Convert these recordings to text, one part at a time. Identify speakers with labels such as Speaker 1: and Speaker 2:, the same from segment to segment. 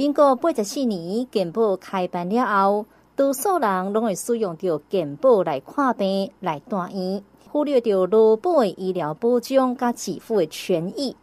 Speaker 1: 民国八十四年健保开办了后，多数人拢会使用着健保来看病、来住院，忽略掉劳保的医疗保障甲给付的权益。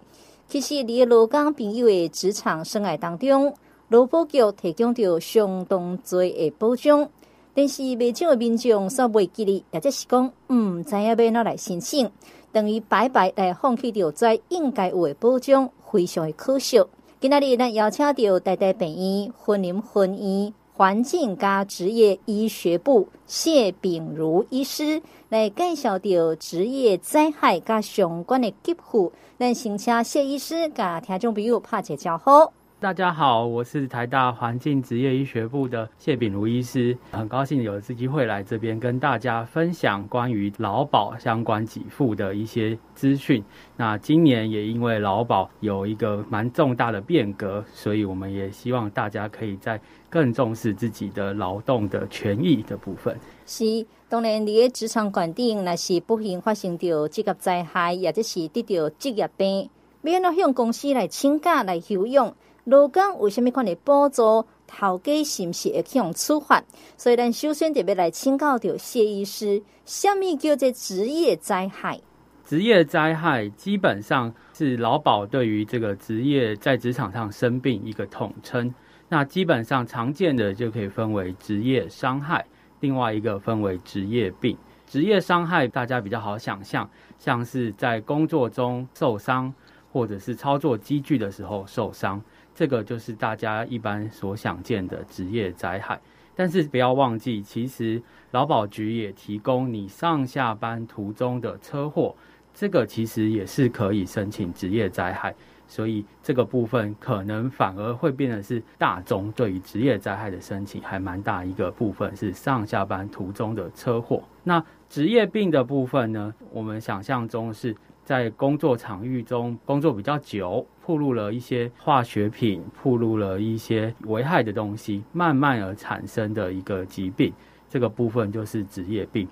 Speaker 1: 其实，你的劳工朋友的职场生涯当中，劳保局提供着相当多的保障，但是未少的民众所未记得，或者是讲，唔知影要哪来申请，等于白白来放弃掉在应该有的保障，非常的可惜。今仔日咱邀请到台大病院云林分院环境加职业医学部谢炳如医师来介绍到职业灾害加相关的疾护。咱先请谢医师甲听众朋友拍个招呼。
Speaker 2: 大家好，我是台大环境职业医学部的谢炳如医师，很高兴有这机会来这边跟大家分享关于劳保相关给付的一些资讯。那今年也因为劳保有一个蛮重大的变革，所以我们也希望大家可以在更重视自己的劳动的权益的部分。
Speaker 1: 是，当然你的职场环境那是不幸发生到职业灾害，也就是得到职业病，免要向公司来请假来休养。劳工为什么款的补助？头家是不是会去用处罚？所以咱首先特别来请教到谢医师，什么叫做职业灾害？
Speaker 2: 职业灾害基本上是劳保对于这个职业在职场上生病一个统称。那基本上常见的就可以分为职业伤害，另外一个分为职业病。职业伤害大家比较好想象，像是在工作中受伤，或者是操作机具的时候受伤。这个就是大家一般所想见的职业灾害，但是不要忘记，其实劳保局也提供你上下班途中的车祸，这个其实也是可以申请职业灾害，所以这个部分可能反而会变得是大宗对于职业灾害的申请还蛮大一个部分是上下班途中的车祸。那职业病的部分呢，我们想象中是。在工作场域中工作比较久，暴露了一些化学品，暴露了一些危害的东西，慢慢而产生的一个疾病，这个部分就是职业病。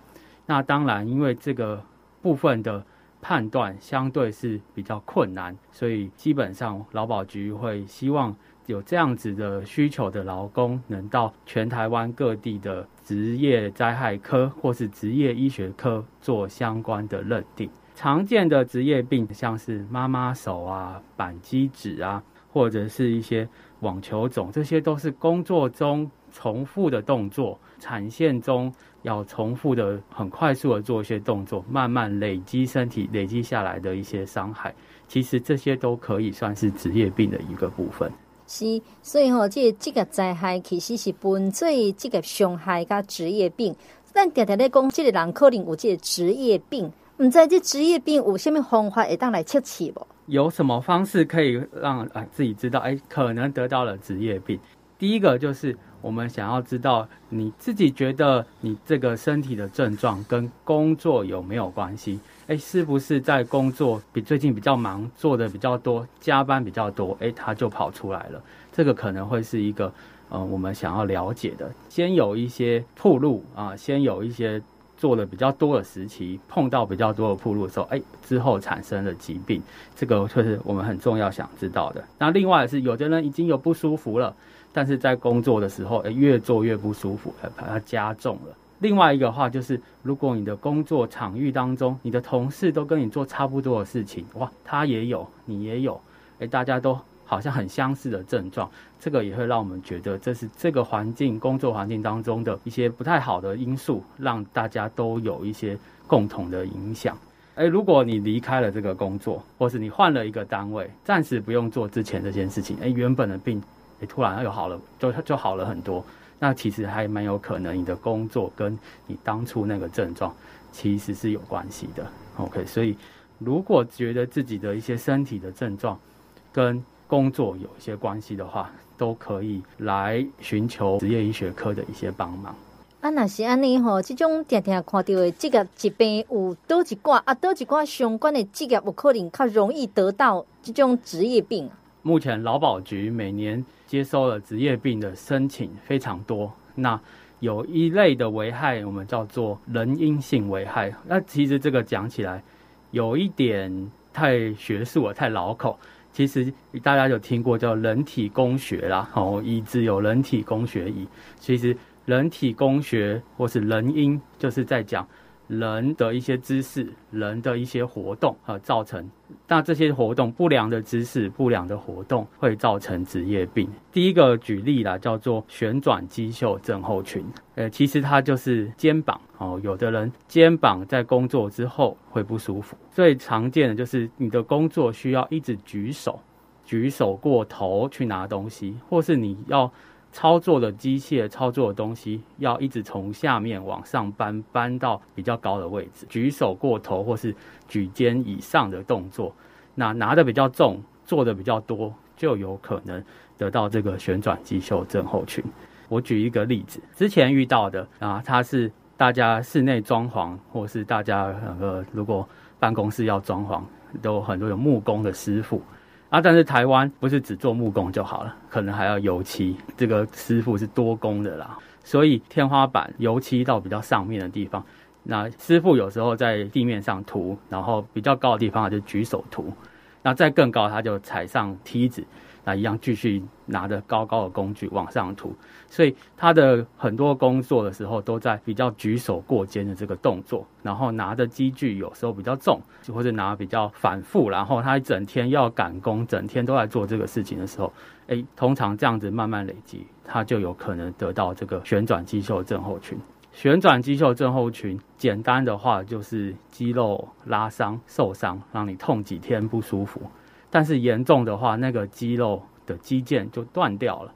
Speaker 2: 那当然，因为这个部分的判断相对是比较困难，所以基本上劳保局会希望有这样子的需求的劳工，能到全台湾各地的职业灾害科或是职业医学科做相关的认定。常见的职业病，像是妈妈手啊、板机指啊，或者是一些网球肿，这些都是工作中重复的动作，产线中要重复的、很快速的做一些动作，慢慢累积身体累积下来的一些伤害。其实这些都可以算是职业病的一个部分。
Speaker 1: 是，所以吼，这个灾害其实是分做职业伤害加职业病。但常常咧讲，这个人可能有这个职业病。唔知这职业病有什么方法会当来测试不？
Speaker 2: 有什么方式可以让哎自己知道哎可能得到了职业病？第一个就是我们想要知道你自己觉得你这个身体的症状跟工作有没有关系？哎，是不是在工作比最近比较忙，做的比较多，加班比较多？哎，它就跑出来了。这个可能会是一个呃我们想要了解的。先有一些铺路啊，先有一些。做的比较多的时期，碰到比较多的铺路的时候，哎，之后产生了疾病，这个就是我们很重要想知道的。那另外是有的人已经有不舒服了，但是在工作的时候，哎，越做越不舒服，哎，把它加重了。另外一个话就是，如果你的工作场域当中，你的同事都跟你做差不多的事情，哇，他也有，你也有，哎，大家都。好像很相似的症状，这个也会让我们觉得这是这个环境工作环境当中的一些不太好的因素，让大家都有一些共同的影响。诶，如果你离开了这个工作，或是你换了一个单位，暂时不用做之前这件事情，诶，原本的病，诶，突然又好了，就就好了很多。那其实还蛮有可能你的工作跟你当初那个症状其实是有关系的。OK，所以如果觉得自己的一些身体的症状跟工作有一些关系的话，都可以来寻求职业医学科的一些帮忙。
Speaker 1: 啊，那是安尼吼，这种常常看到的职业疾病有多一挂啊，多一挂相关的职业有可能较容易得到这种职业病。
Speaker 2: 目前劳保局每年接收了职业病的申请非常多，那有一类的危害，我们叫做人因性危害。那其实这个讲起来有一点太学术了，太老口。其实大家有听过叫人体工学啦，哦，椅子有人体工学椅。其实人体工学或是人因，就是在讲人的一些姿势、人的一些活动啊，造成那这些活动不良的姿势、不良的活动会造成职业病。第一个举例啦，叫做旋转肌袖症候群。呃，其实它就是肩膀哦，有的人肩膀在工作之后会不舒服。最常见的就是你的工作需要一直举手，举手过头去拿东西，或是你要操作的机械操作的东西要一直从下面往上搬，搬到比较高的位置。举手过头或是举肩以上的动作，那拿的比较重，做的比较多，就有可能得到这个旋转肌袖症候群。我举一个例子，之前遇到的啊，他是大家室内装潢，或是大家呃，如果办公室要装潢，都很多有木工的师傅啊。但是台湾不是只做木工就好了，可能还要油漆，这个师傅是多工的啦。所以天花板油漆到比较上面的地方，那师傅有时候在地面上涂，然后比较高的地方就举手涂，那再更高他就踩上梯子。那一样继续拿着高高的工具往上涂，所以他的很多工作的时候都在比较举手过肩的这个动作，然后拿的机具有时候比较重，或者拿比较反复，然后他整天要赶工，整天都在做这个事情的时候，诶，通常这样子慢慢累积，他就有可能得到这个旋转肌袖症候群。旋转肌袖症候群，简单的话就是肌肉拉伤、受伤，让你痛几天不舒服。但是严重的话，那个肌肉的肌腱就断掉了，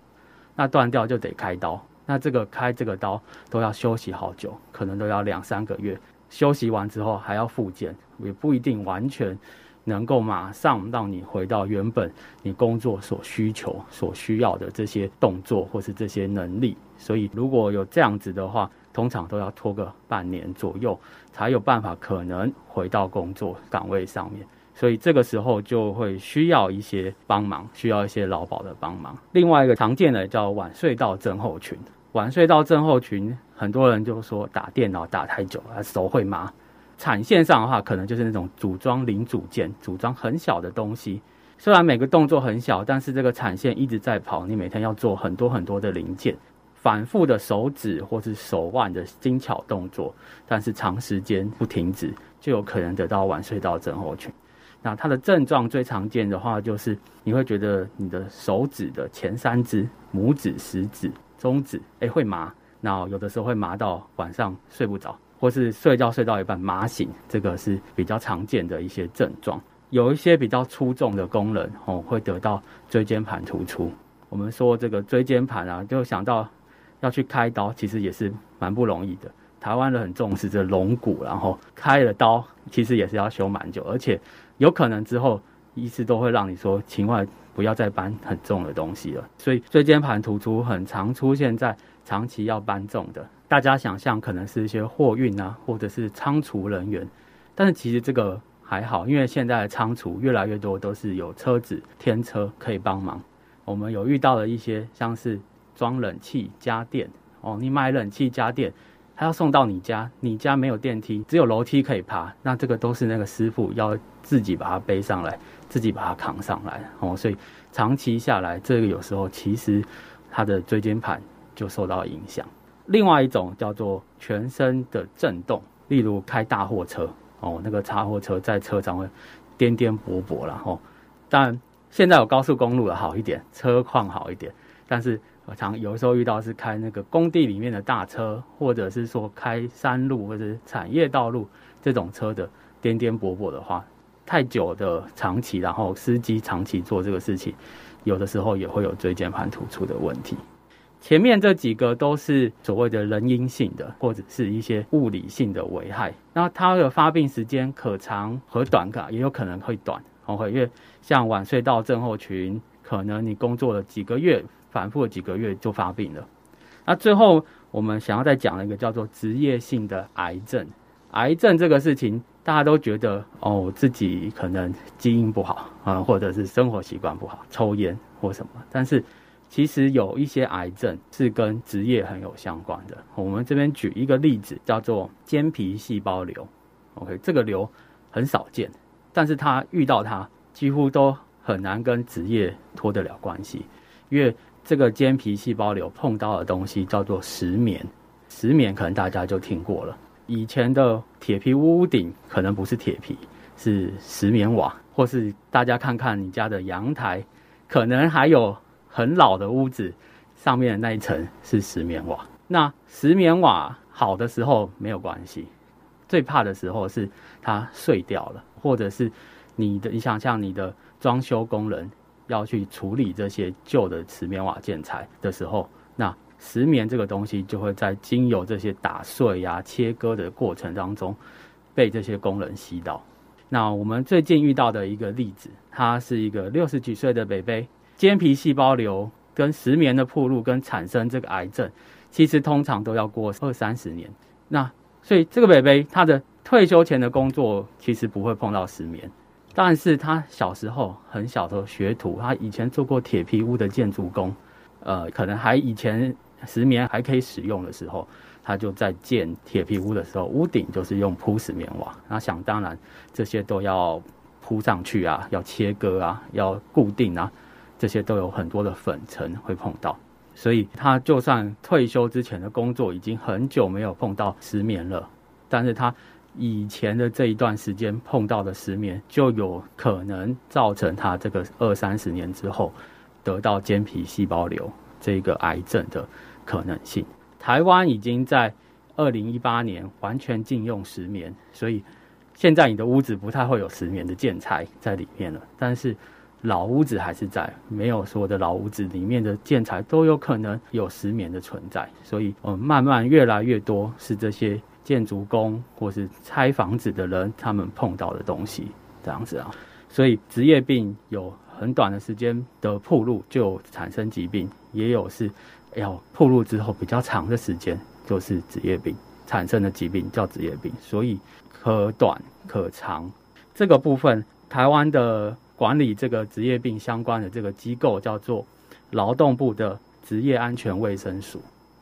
Speaker 2: 那断掉就得开刀，那这个开这个刀都要休息好久，可能都要两三个月。休息完之后还要复健，也不一定完全能够马上让你回到原本你工作所需求、所需要的这些动作或是这些能力。所以如果有这样子的话，通常都要拖个半年左右，才有办法可能回到工作岗位上面。所以这个时候就会需要一些帮忙，需要一些劳保的帮忙。另外一个常见的叫晚睡到症候群，晚睡到症候群，很多人就说打电脑打太久了，手会麻。产线上的话，可能就是那种组装零组件，组装很小的东西。虽然每个动作很小，但是这个产线一直在跑，你每天要做很多很多的零件，反复的手指或是手腕的精巧动作，但是长时间不停止，就有可能得到晚睡到症候群。那它的症状最常见的话，就是你会觉得你的手指的前三指、拇指、食指、中指，哎，会麻。那有的时候会麻到晚上睡不着，或是睡觉睡到一半麻醒，这个是比较常见的一些症状。有一些比较出众的工人哦，会得到椎间盘突出。我们说这个椎间盘啊，就想到要去开刀，其实也是蛮不容易的。台湾人很重视这龙骨，然后开了刀，其实也是要修蛮久，而且。有可能之后医师都会让你说，请外不要再搬很重的东西了。所以椎间盘突出很常出现在长期要搬重的。大家想象可能是一些货运啊，或者是仓储人员，但是其实这个还好，因为现在的仓储越来越多都是有车子天车可以帮忙。我们有遇到的一些像是装冷气家电哦，你买冷气家电。他要送到你家，你家没有电梯，只有楼梯可以爬，那这个都是那个师傅要自己把它背上来，自己把它扛上来哦。所以长期下来，这个有时候其实他的椎间盘就受到影响。另外一种叫做全身的震动，例如开大货车哦，那个叉货车在车上会颠颠簸簸然后，但现在有高速公路了，好一点，车况好一点，但是。常有时候遇到是开那个工地里面的大车，或者是说开山路或者是产业道路这种车的颠颠簸簸的话，太久的长期，然后司机长期做这个事情，有的时候也会有椎间盘突出的问题。前面这几个都是所谓的人因性的，或者是一些物理性的危害。那它的发病时间可长和短，噶也有可能会短，会因为像晚睡到症候群，可能你工作了几个月。反复了几个月就发病了。那最后我们想要再讲一个叫做职业性的癌症。癌症这个事情，大家都觉得哦，自己可能基因不好啊，或者是生活习惯不好，抽烟或什么。但是其实有一些癌症是跟职业很有相关的。我们这边举一个例子，叫做间皮细胞瘤。OK，这个瘤很少见，但是他遇到它几乎都。很难跟职业脱得了关系，因为这个间皮细胞瘤碰到的东西叫做石棉，石棉可能大家就听过了。以前的铁皮屋顶可能不是铁皮，是石棉瓦，或是大家看看你家的阳台，可能还有很老的屋子，上面的那一层是石棉瓦。那石棉瓦好的时候没有关系，最怕的时候是它碎掉了，或者是你的，你想象你的装修工人要去处理这些旧的石棉瓦建材的时候，那。石棉这个东西就会在经由这些打碎呀、切割的过程当中，被这些工人吸到。那我们最近遇到的一个例子，他是一个六十几岁的北北，间皮细胞瘤跟石棉的暴露跟产生这个癌症，其实通常都要过二三十年。那所以这个北北他的退休前的工作其实不会碰到石棉，但是他小时候很小的时候学徒，他以前做过铁皮屋的建筑工，呃，可能还以前。石棉还可以使用的时候，他就在建铁皮屋的时候，屋顶就是用铺石棉瓦。那想当然，这些都要铺上去啊，要切割啊，要固定啊，这些都有很多的粉尘会碰到。所以他就算退休之前的工作已经很久没有碰到石棉了，但是他以前的这一段时间碰到的石棉，就有可能造成他这个二三十年之后得到间皮细胞瘤这个癌症的。可能性，台湾已经在二零一八年完全禁用石棉，所以现在你的屋子不太会有石棉的建材在里面了。但是老屋子还是在，没有说的老屋子里面的建材都有可能有石棉的存在。所以，我们慢慢越来越多是这些建筑工或是拆房子的人，他们碰到的东西这样子啊。所以职业病有很短的时间的暴露就产生疾病，也有是。要暴露之后比较长的时间，就是职业病产生的疾病叫职业病，所以可短可长。这个部分，台湾的管理这个职业病相关的这个机构叫做劳动部的职业安全卫生署，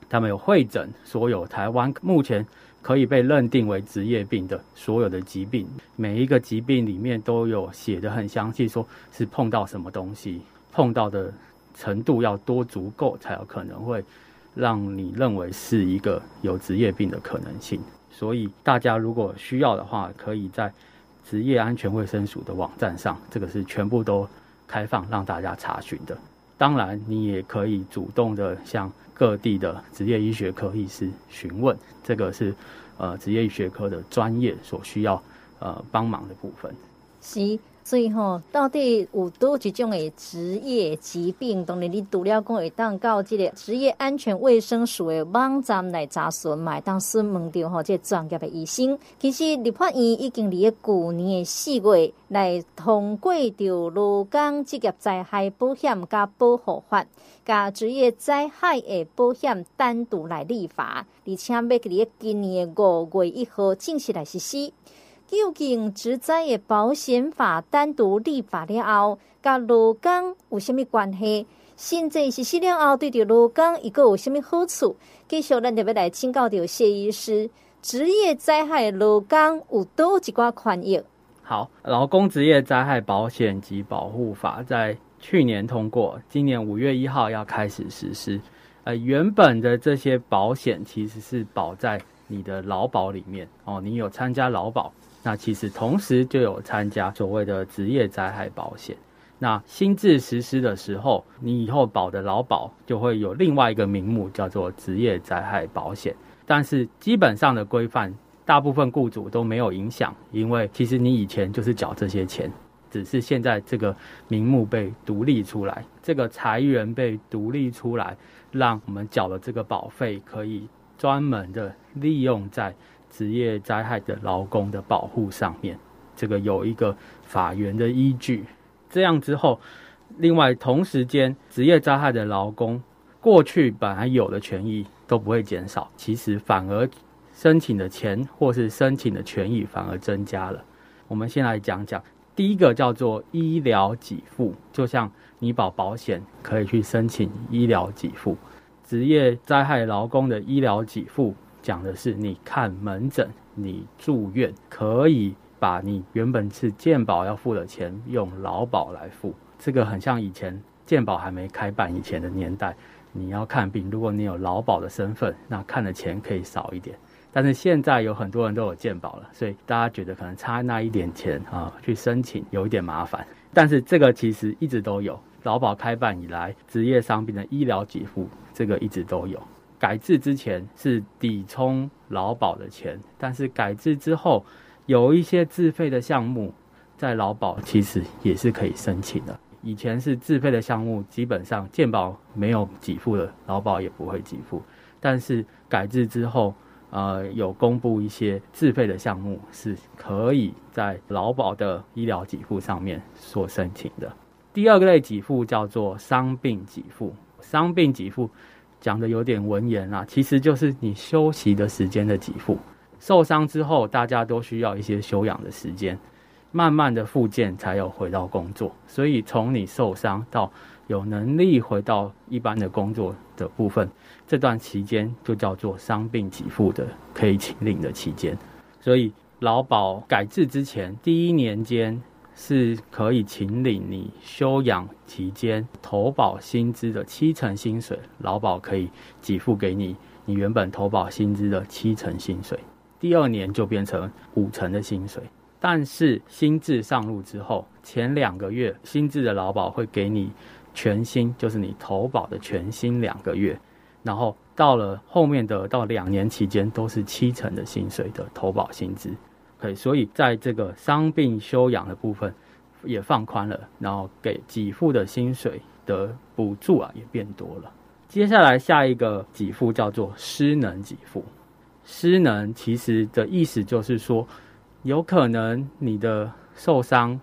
Speaker 2: 他们有会诊所有台湾目前可以被认定为职业病的所有的疾病，每一个疾病里面都有写的很详细，说是碰到什么东西，碰到的。程度要多足够，才有可能会让你认为是一个有职业病的可能性。所以大家如果需要的话，可以在职业安全卫生署的网站上，这个是全部都开放让大家查询的。当然，你也可以主动的向各地的职业医学科医师询问，这个是呃职业医学科的专业所需要呃帮忙的部分。
Speaker 1: 行。所以吼，到底有多几种诶职业疾病？当然，你除了讲会当到这个职业安全卫生署的网站来查询，买当询问到吼，这专业的医生。其实立法院已经伫个旧年的四月来通过着劳工职业灾害保险加保护法，加职业灾害的保险单独来立法，而且要伫个今年的五月一号正式来实施。究竟职灾的保险法单独立法了后，甲劳工有虾米关系？现在实施了后，对着劳工一个有虾米好处？继续咱就要来请教到谢医师，职业灾害劳工有多几挂权益？
Speaker 2: 好，劳工职业灾害保险及保护法在去年通过，今年五月一号要开始实施。呃，原本的这些保险其实是保在你的劳保里面哦，你有参加劳保。那其实同时就有参加所谓的职业灾害保险。那新制实施的时候，你以后保的劳保就会有另外一个名目，叫做职业灾害保险。但是基本上的规范，大部分雇主都没有影响，因为其实你以前就是缴这些钱，只是现在这个名目被独立出来，这个财源被独立出来，让我们缴的这个保费可以专门的利用在。职业灾害的劳工的保护上面，这个有一个法源的依据。这样之后，另外同时间，职业灾害的劳工过去本来有的权益都不会减少，其实反而申请的钱或是申请的权益反而增加了。我们先来讲讲，第一个叫做医疗给付，就像你保保险可以去申请医疗给付，职业灾害劳工的医疗给付。讲的是，你看门诊，你住院，可以把你原本是健保要付的钱用劳保来付，这个很像以前健保还没开办以前的年代，你要看病，如果你有劳保的身份，那看的钱可以少一点。但是现在有很多人都有健保了，所以大家觉得可能差那一点钱啊，去申请有一点麻烦。但是这个其实一直都有，劳保开办以来，职业伤病的医疗给付这个一直都有。改制之前是抵充劳保的钱，但是改制之后有一些自费的项目，在劳保其实也是可以申请的。以前是自费的项目，基本上健保没有给付的，劳保也不会给付。但是改制之后，呃，有公布一些自费的项目是可以在劳保的医疗给付上面所申请的。第二个类给付叫做伤病给付，伤病给付讲的有点文言啦，其实就是你休息的时间的给付。受伤之后，大家都需要一些休养的时间，慢慢的复健才有回到工作。所以从你受伤到有能力回到一般的工作的部分，这段期间就叫做伤病给付的可以请领的期间。所以劳保改制之前第一年间是可以请领你休养期间投保薪资的七成薪水，劳保可以给付给你你原本投保薪资的七成薪水。第二年就变成五成的薪水，但是新制上路之后，前两个月新制的劳保会给你。全薪就是你投保的全薪两个月，然后到了后面的到两年期间都是七成的薪水的投保薪资，可以，所以在这个伤病休养的部分也放宽了，然后给给付的薪水的补助啊也变多了。接下来下一个给付叫做失能给付，失能其实的意思就是说，有可能你的受伤。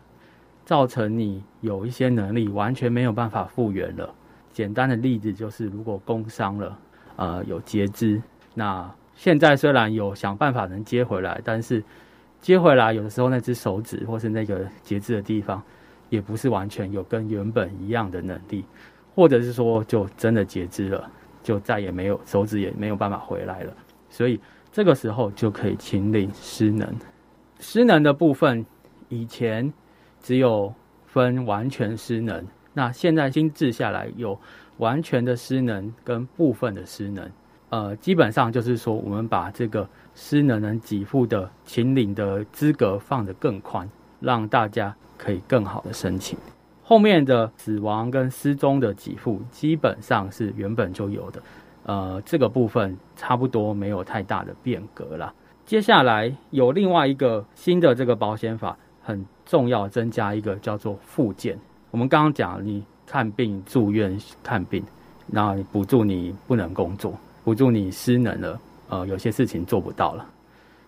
Speaker 2: 造成你有一些能力完全没有办法复原了。简单的例子就是，如果工伤了，呃，有截肢，那现在虽然有想办法能接回来，但是接回来有的时候那只手指或是那个截肢的地方，也不是完全有跟原本一样的能力，或者是说就真的截肢了，就再也没有手指也没有办法回来了。所以这个时候就可以请领失能。失能的部分以前。只有分完全失能，那现在新制下来有完全的失能跟部分的失能，呃，基本上就是说我们把这个失能人给付的请领的资格放得更宽，让大家可以更好的申请。后面的死亡跟失踪的给付基本上是原本就有的，呃，这个部分差不多没有太大的变革啦。接下来有另外一个新的这个保险法。很重要，增加一个叫做附件。我们刚刚讲，你看病住院看病，那补助你不能工作，补助你失能了，呃，有些事情做不到了。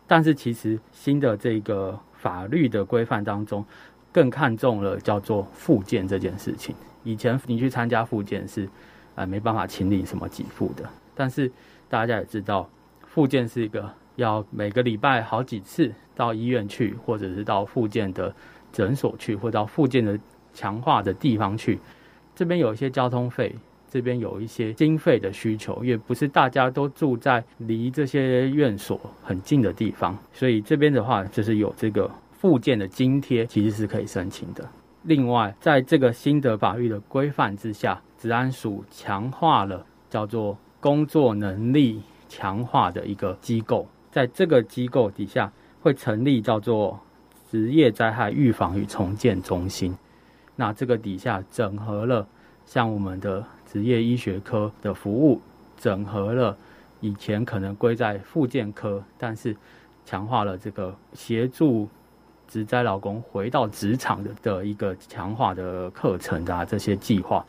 Speaker 2: 但是其实新的这个法律的规范当中，更看重了叫做复健这件事情。以前你去参加复健是，呃，没办法请领什么给付的。但是大家也知道，复健是一个。要每个礼拜好几次到医院去，或者是到复健的诊所去，或到复健的强化的地方去。这边有一些交通费，这边有一些经费的需求，也不是大家都住在离这些院所很近的地方，所以这边的话就是有这个附件的津贴，其实是可以申请的。另外，在这个新的法律的规范之下，治安署强化了叫做工作能力强化的一个机构。在这个机构底下会成立叫做职业灾害预防与重建中心，那这个底下整合了像我们的职业医学科的服务，整合了以前可能归在复健科，但是强化了这个协助职灾劳工回到职场的的一个强化的课程啊，这些计划，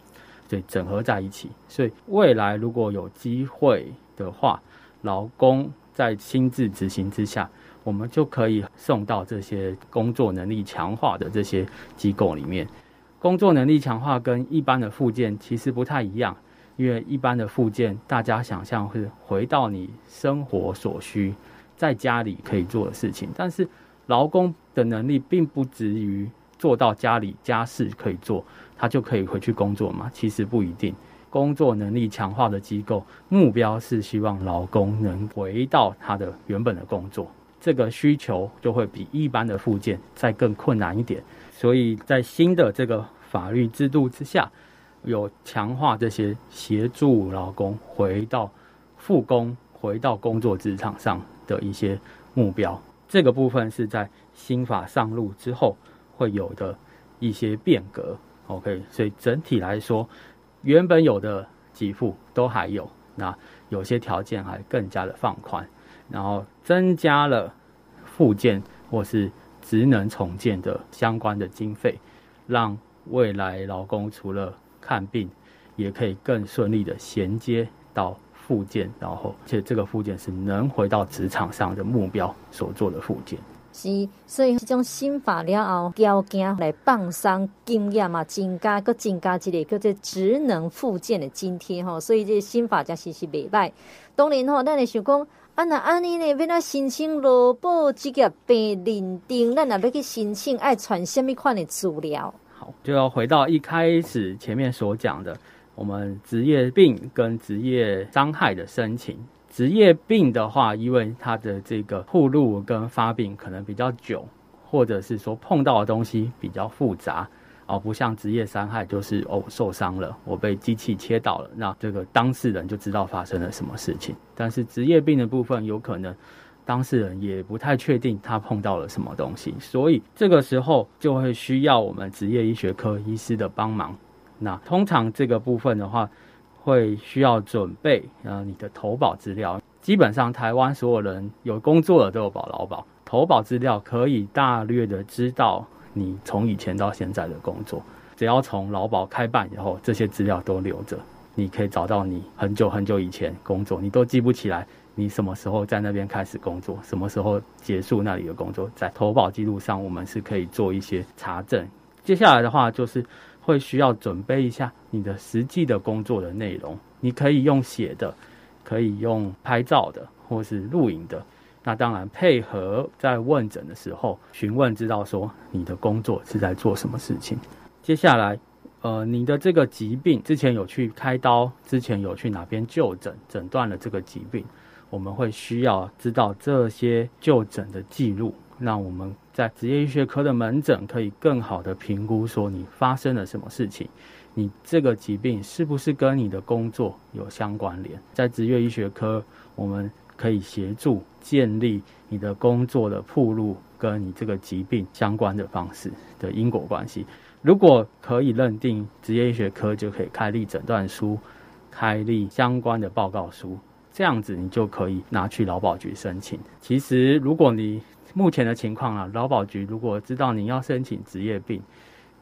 Speaker 2: 对，整合在一起。所以未来如果有机会的话，劳工。在亲自执行之下，我们就可以送到这些工作能力强化的这些机构里面。工作能力强化跟一般的复健其实不太一样，因为一般的复健，大家想象是回到你生活所需，在家里可以做的事情。但是劳工的能力并不止于做到家里家事可以做，他就可以回去工作嘛？其实不一定。工作能力强化的机构，目标是希望劳工能回到他的原本的工作，这个需求就会比一般的复健再更困难一点。所以在新的这个法律制度之下，有强化这些协助劳工回到复工、回到工作职场上的一些目标。这个部分是在新法上路之后会有的一些变革。OK，所以整体来说，原本有的给付都还有，那有些条件还更加的放宽，然后增加了附件或是职能重建的相关的经费，让未来劳工除了看病，也可以更顺利的衔接到复健，然后而且这个复健是能回到职场上的目标所做的复健。
Speaker 1: 是，所以这种新法了后，交件来放松经验嘛，增加个增加一个叫做职能复健的津贴吼，所以这新法才是是袂歹。当然吼，咱会想讲，啊那安尼呢，要咱申请劳保职业病认定，咱若要去申请，爱传什么款的资料？
Speaker 2: 好，就要回到一开始前面所讲的，我们职业病跟职业伤害的申请。职业病的话，因为它的这个暴露跟发病可能比较久，或者是说碰到的东西比较复杂，哦，不像职业伤害，就是哦受伤了，我被机器切到了，那这个当事人就知道发生了什么事情。但是职业病的部分，有可能当事人也不太确定他碰到了什么东西，所以这个时候就会需要我们职业医学科医师的帮忙。那通常这个部分的话，会需要准备呃你的投保资料，基本上台湾所有人有工作的都有保劳保，投保资料可以大略的知道你从以前到现在的工作，只要从劳保开办以后，这些资料都留着，你可以找到你很久很久以前工作，你都记不起来你什么时候在那边开始工作，什么时候结束那里的工作，在投保记录上我们是可以做一些查证。接下来的话就是。会需要准备一下你的实际的工作的内容，你可以用写的，可以用拍照的，或是录影的。那当然配合在问诊的时候询问，知道说你的工作是在做什么事情。接下来，呃，你的这个疾病之前有去开刀，之前有去哪边就诊，诊断了这个疾病，我们会需要知道这些就诊的记录。那我们在职业医学科的门诊可以更好的评估说你发生了什么事情，你这个疾病是不是跟你的工作有相关联？在职业医学科，我们可以协助建立你的工作的铺路跟你这个疾病相关的方式的因果关系。如果可以认定职业医学科，就可以开立诊断书，开立相关的报告书，这样子你就可以拿去劳保局申请。其实如果你目前的情况啊，劳保局如果知道你要申请职业病，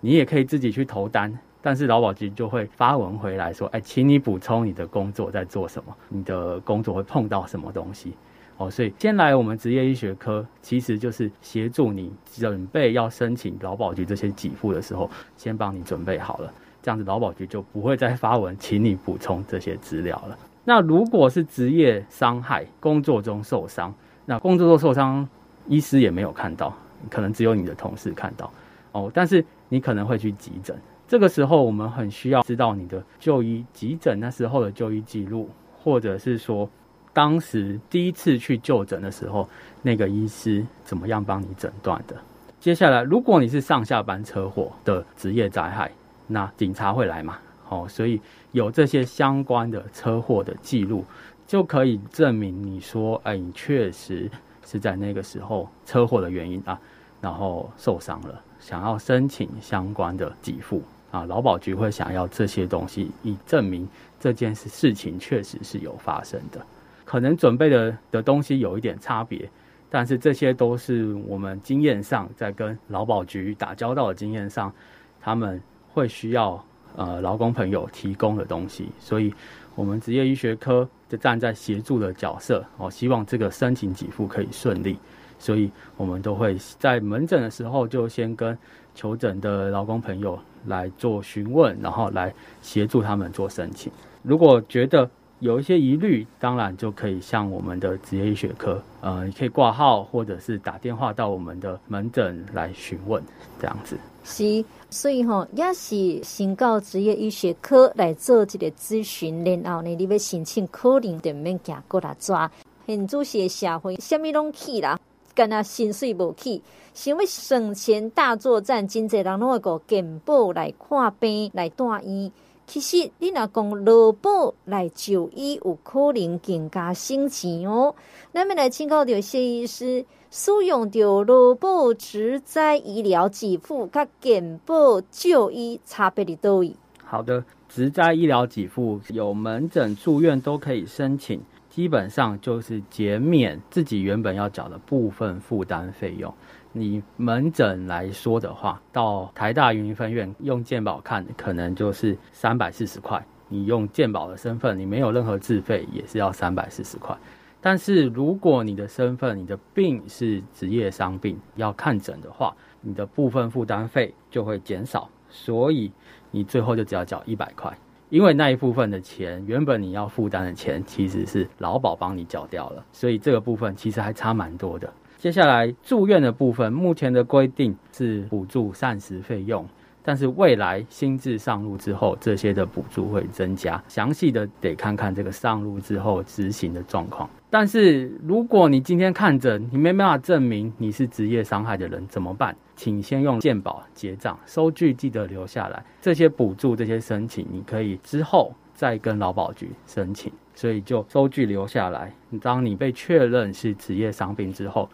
Speaker 2: 你也可以自己去投单，但是劳保局就会发文回来说，哎，请你补充你的工作在做什么，你的工作会碰到什么东西。哦，所以先来我们职业医学科，其实就是协助你准备要申请劳保局这些给付的时候，先帮你准备好了，这样子劳保局就不会再发文请你补充这些资料了。那如果是职业伤害，工作中受伤，那工作中受伤。医师也没有看到，可能只有你的同事看到哦。但是你可能会去急诊，这个时候我们很需要知道你的就医急诊那时候的就医记录，或者是说当时第一次去就诊的时候，那个医师怎么样帮你诊断的。接下来，如果你是上下班车祸的职业灾害，那警察会来嘛？哦，所以有这些相关的车祸的记录，就可以证明你说，哎，你确实。是在那个时候车祸的原因啊，然后受伤了，想要申请相关的给付啊，劳保局会想要这些东西，以证明这件事事情确实是有发生的。可能准备的的东西有一点差别，但是这些都是我们经验上在跟劳保局打交道的经验上，他们会需要呃劳工朋友提供的东西，所以我们职业医学科。就站在协助的角色哦，希望这个申请给付可以顺利，所以我们都会在门诊的时候就先跟求诊的劳工朋友来做询问，然后来协助他们做申请。如果觉得有一些疑虑，当然就可以向我们的职业医学科，呃，你可以挂号或者是打电话到我们的门诊来询问，这样子。
Speaker 1: 是，所以吼，也是先到职业医学科来做这个咨询，然后呢，你要申请可能就免行过来抓。现主是社会，什么拢去啦，干那薪水无起，想要省钱大作战，真济人拢会个健保来看病来住院。其实你若讲劳保来就医，有可能更加省钱哦。咱么来请教到谢医师，使用到劳保职灾医疗给付，甲健保就医差别伫叨位？
Speaker 2: 好的，职灾医疗给付有门诊住院都可以申请。基本上就是减免自己原本要缴的部分负担费用。你门诊来说的话，到台大云林分院用健保看，可能就是三百四十块。你用健保的身份，你没有任何自费，也是要三百四十块。但是如果你的身份，你的病是职业伤病，要看诊的话，你的部分负担费就会减少，所以你最后就只要缴一百块。因为那一部分的钱，原本你要负担的钱，其实是劳保帮你缴掉了，所以这个部分其实还差蛮多的。接下来住院的部分，目前的规定是补助膳食费用，但是未来新制上路之后，这些的补助会增加，详细的得看看这个上路之后执行的状况。但是如果你今天看诊，你没办法证明你是职业伤害的人，怎么办？请先用健保结账，收据记得留下来。这些补助、这些申请，你可以之后再跟劳保局申请。所以就收据留下来。当你被确认是职业伤病之后，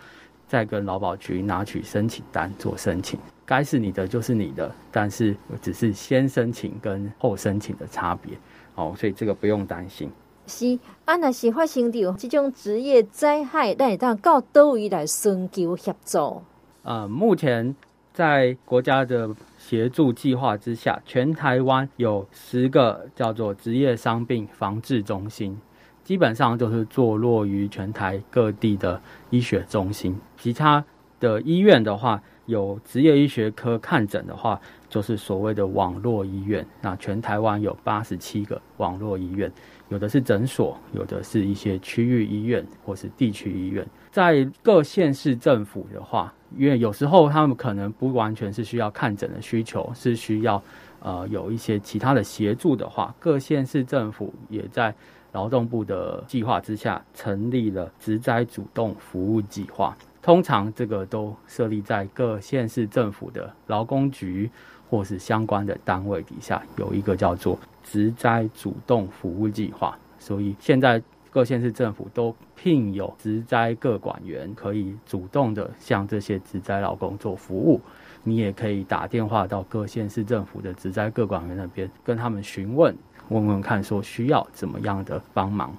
Speaker 2: 再跟劳保局拿取申请单做申请。该是你的就是你的，但是只是先申请跟后申请的差别。哦，所以这个不用担心。
Speaker 1: 是，啊，若是发生到这种职业灾害，咱会当到倒位来寻求协助？
Speaker 2: 呃，目前在国家的协助计划之下，全台湾有十个叫做职业伤病防治中心，基本上就是坐落于全台各地的医学中心。其他的医院的话，有职业医学科看诊的话，就是所谓的网络医院。那全台湾有八十七个网络医院，有的是诊所，有的是一些区域医院或是地区医院。在各县市政府的话，因为有时候他们可能不完全是需要看诊的需求，是需要呃有一些其他的协助的话，各县市政府也在劳动部的计划之下成立了职灾主动服务计划。通常这个都设立在各县市政府的劳工局或是相关的单位底下，有一个叫做职灾主动服务计划。所以现在。各县市政府都聘有职灾个管员，可以主动的向这些职灾劳工做服务。你也可以打电话到各县市政府的职灾个管员那边，跟他们询问，问问看说需要怎么样的帮忙。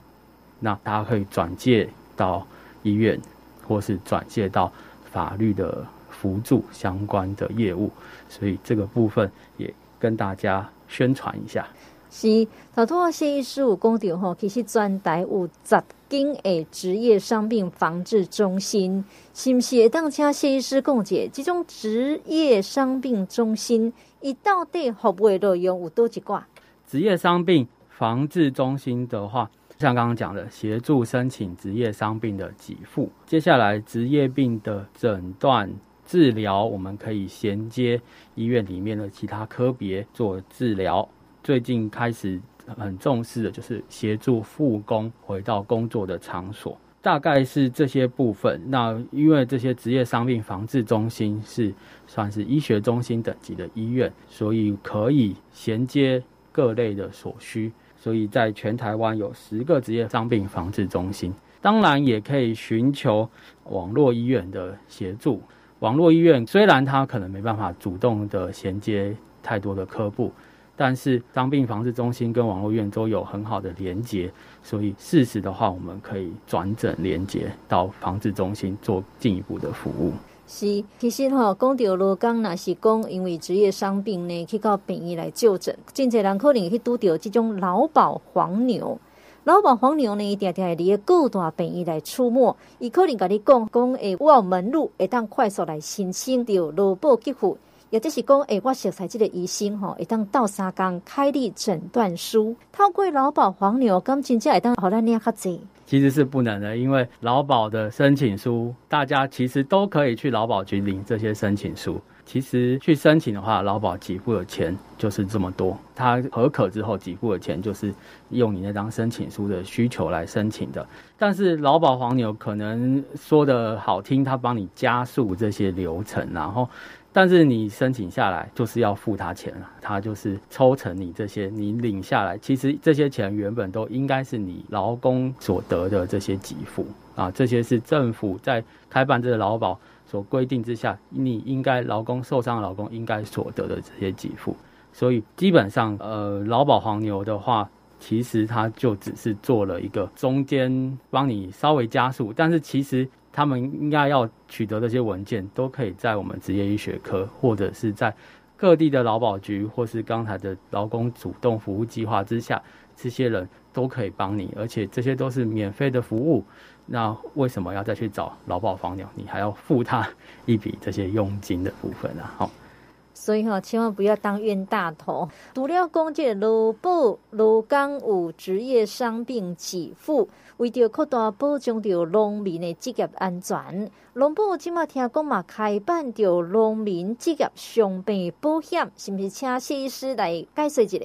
Speaker 2: 那大家可以转介到医院，或是转介到法律的辅助相关的业务。所以这个部分也跟大家宣传一下。
Speaker 1: 是，头拄啊，谢医师有讲到吼，其实全台有十间诶职业伤病防治中心，是毋是会当请谢医师讲解这种职业伤病中心，伊到底服务的内容有多几挂？
Speaker 2: 职业伤病防治中心的话，像刚刚讲的，协助申请职业伤病的给付，接下来职业病的诊断治疗，我们可以衔接医院里面的其他科别做治疗。最近开始很重视的就是协助复工回到工作的场所，大概是这些部分。那因为这些职业伤病防治中心是算是医学中心等级的医院，所以可以衔接各类的所需。所以在全台湾有十个职业伤病防治中心，当然也可以寻求网络医院的协助。网络医院虽然它可能没办法主动的衔接太多的科部。但是伤病防治中心跟网络院都有很好的连接，所以适时的话，我们可以转诊连接到防治中心做进一步的服务。
Speaker 1: 是，其实哈、哦，讲到罗刚那是讲，因为职业伤病呢，去到病院来就诊，真侪人可能去拄到这种劳保黄牛。劳保黄牛呢，一定定会离各大病院来出没，伊可能跟你讲讲，诶，我有门路会当快速来申请到劳保给付。也就是讲，诶，我熟悉这个医生吼，会当到三工开立诊断书，透过劳保黄牛，咁真正会当好咱念较济。
Speaker 2: 其实是不能的，因为劳保的申请书，大家其实都可以去劳保局领这些申请书。其实去申请的话，劳保给付的钱就是这么多。他核可之后给付的钱，就是用你那张申请书的需求来申请的。但是劳保黄牛可能说的好听，他帮你加速这些流程，然后，但是你申请下来就是要付他钱了，他就是抽成你这些，你领下来，其实这些钱原本都应该是你劳工所得的这些给付啊，这些是政府在开办这个劳保。所规定之下，你应该劳工受伤的劳工应该所得的这些给付，所以基本上，呃，劳保黄牛的话，其实他就只是做了一个中间帮你稍微加速，但是其实他们应该要取得这些文件，都可以在我们职业医学科，或者是在各地的劳保局，或是刚才的劳工主动服务计划之下，这些人都可以帮你，而且这些都是免费的服务。那为什么要再去找劳保黄牛？你还要付他一笔这些佣金的部分呢？好，
Speaker 1: 所以哈，千万不要当冤大头。除了讲这劳保劳工有职业伤病给付，为着扩大保障着农民的职业安全，农保今麦听讲嘛，开办着农民职业伤病保险，是不是？请谢医师来解释一下。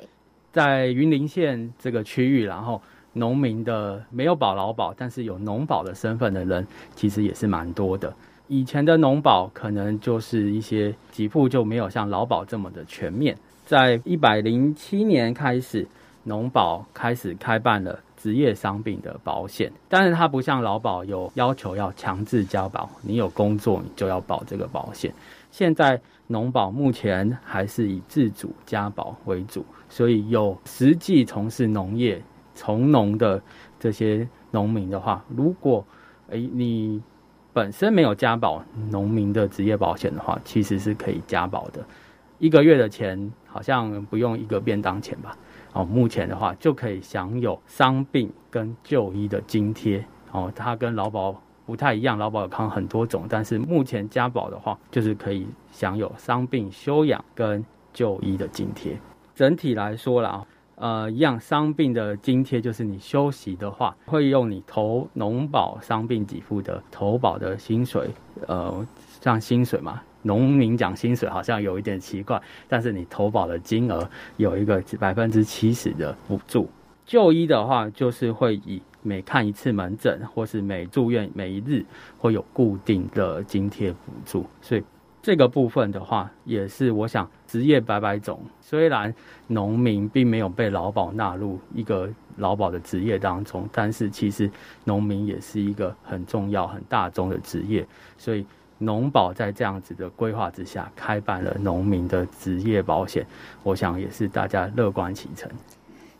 Speaker 2: 在云林县这个区域，然后。农民的没有保劳保，但是有农保的身份的人，其实也是蛮多的。以前的农保可能就是一些给付就没有像劳保这么的全面。在一百零七年开始，农保开始开办了职业伤病的保险，但是它不像劳保有要求要强制加保，你有工作你就要保这个保险。现在农保目前还是以自主加保为主，所以有实际从事农业。从农的这些农民的话，如果诶你本身没有加保农民的职业保险的话，其实是可以加保的。一个月的钱好像不用一个便当钱吧？哦，目前的话就可以享有伤病跟就医的津贴。哦，它跟劳保不太一样，劳保有康很多种，但是目前加保的话，就是可以享有伤病休养跟就医的津贴。整体来说啦。呃，一样伤病的津贴就是你休息的话，会用你投农保伤病给付的投保的薪水，呃，像薪水嘛，农民讲薪水好像有一点奇怪，但是你投保的金额有一个百分之七十的补助。就医的话，就是会以每看一次门诊或是每住院每一日会有固定的津贴补助，所以。这个部分的话，也是我想职业百百种。虽然农民并没有被劳保纳入一个劳保的职业当中，但是其实农民也是一个很重要、很大众的职业。所以农保在这样子的规划之下，开办了农民的职业保险，我想也是大家乐观其成。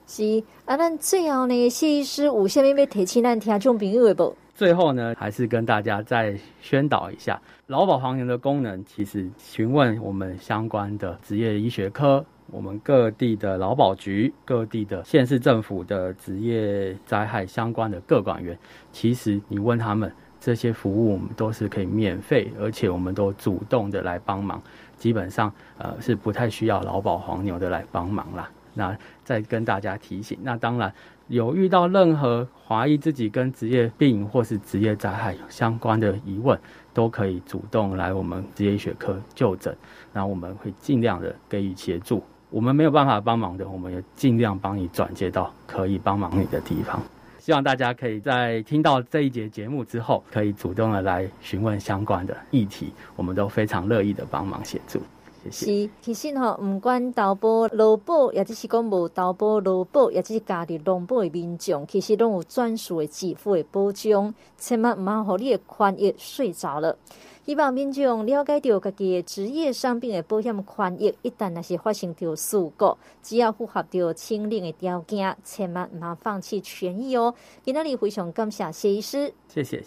Speaker 1: 是啊，那最后呢，谢医师有下面要提醒咱听众朋友的不？
Speaker 2: 最后呢，还是跟大家再宣导一下劳保黄牛的功能。其实询问我们相关的职业医学科，我们各地的劳保局、各地的县市政府的职业灾害相关的各管员，其实你问他们这些服务，我们都是可以免费，而且我们都主动的来帮忙。基本上，呃，是不太需要劳保黄牛的来帮忙啦。那再跟大家提醒，那当然。有遇到任何怀疑自己跟职业病或是职业灾害相关的疑问，都可以主动来我们职业医学科就诊，然后我们会尽量的给予协助。我们没有办法帮忙的，我们也尽量帮你转接到可以帮忙你的地方。希望大家可以在听到这一节节目之后，可以主动的来询问相关的议题，我们都非常乐意的帮忙协助。
Speaker 1: 是，其实吼，唔管投保劳保，也只是讲无投保劳保，也只是家己农保的民众，其实拢有专属的支付的保障，千万唔好互你的权益睡着了。希望民众了解到家己职业伤病的保险权益，一旦若是发生着事故，只要符合到清零的条件，千万唔通放弃权益哦。今日非常感谢谢医师，
Speaker 2: 谢谢。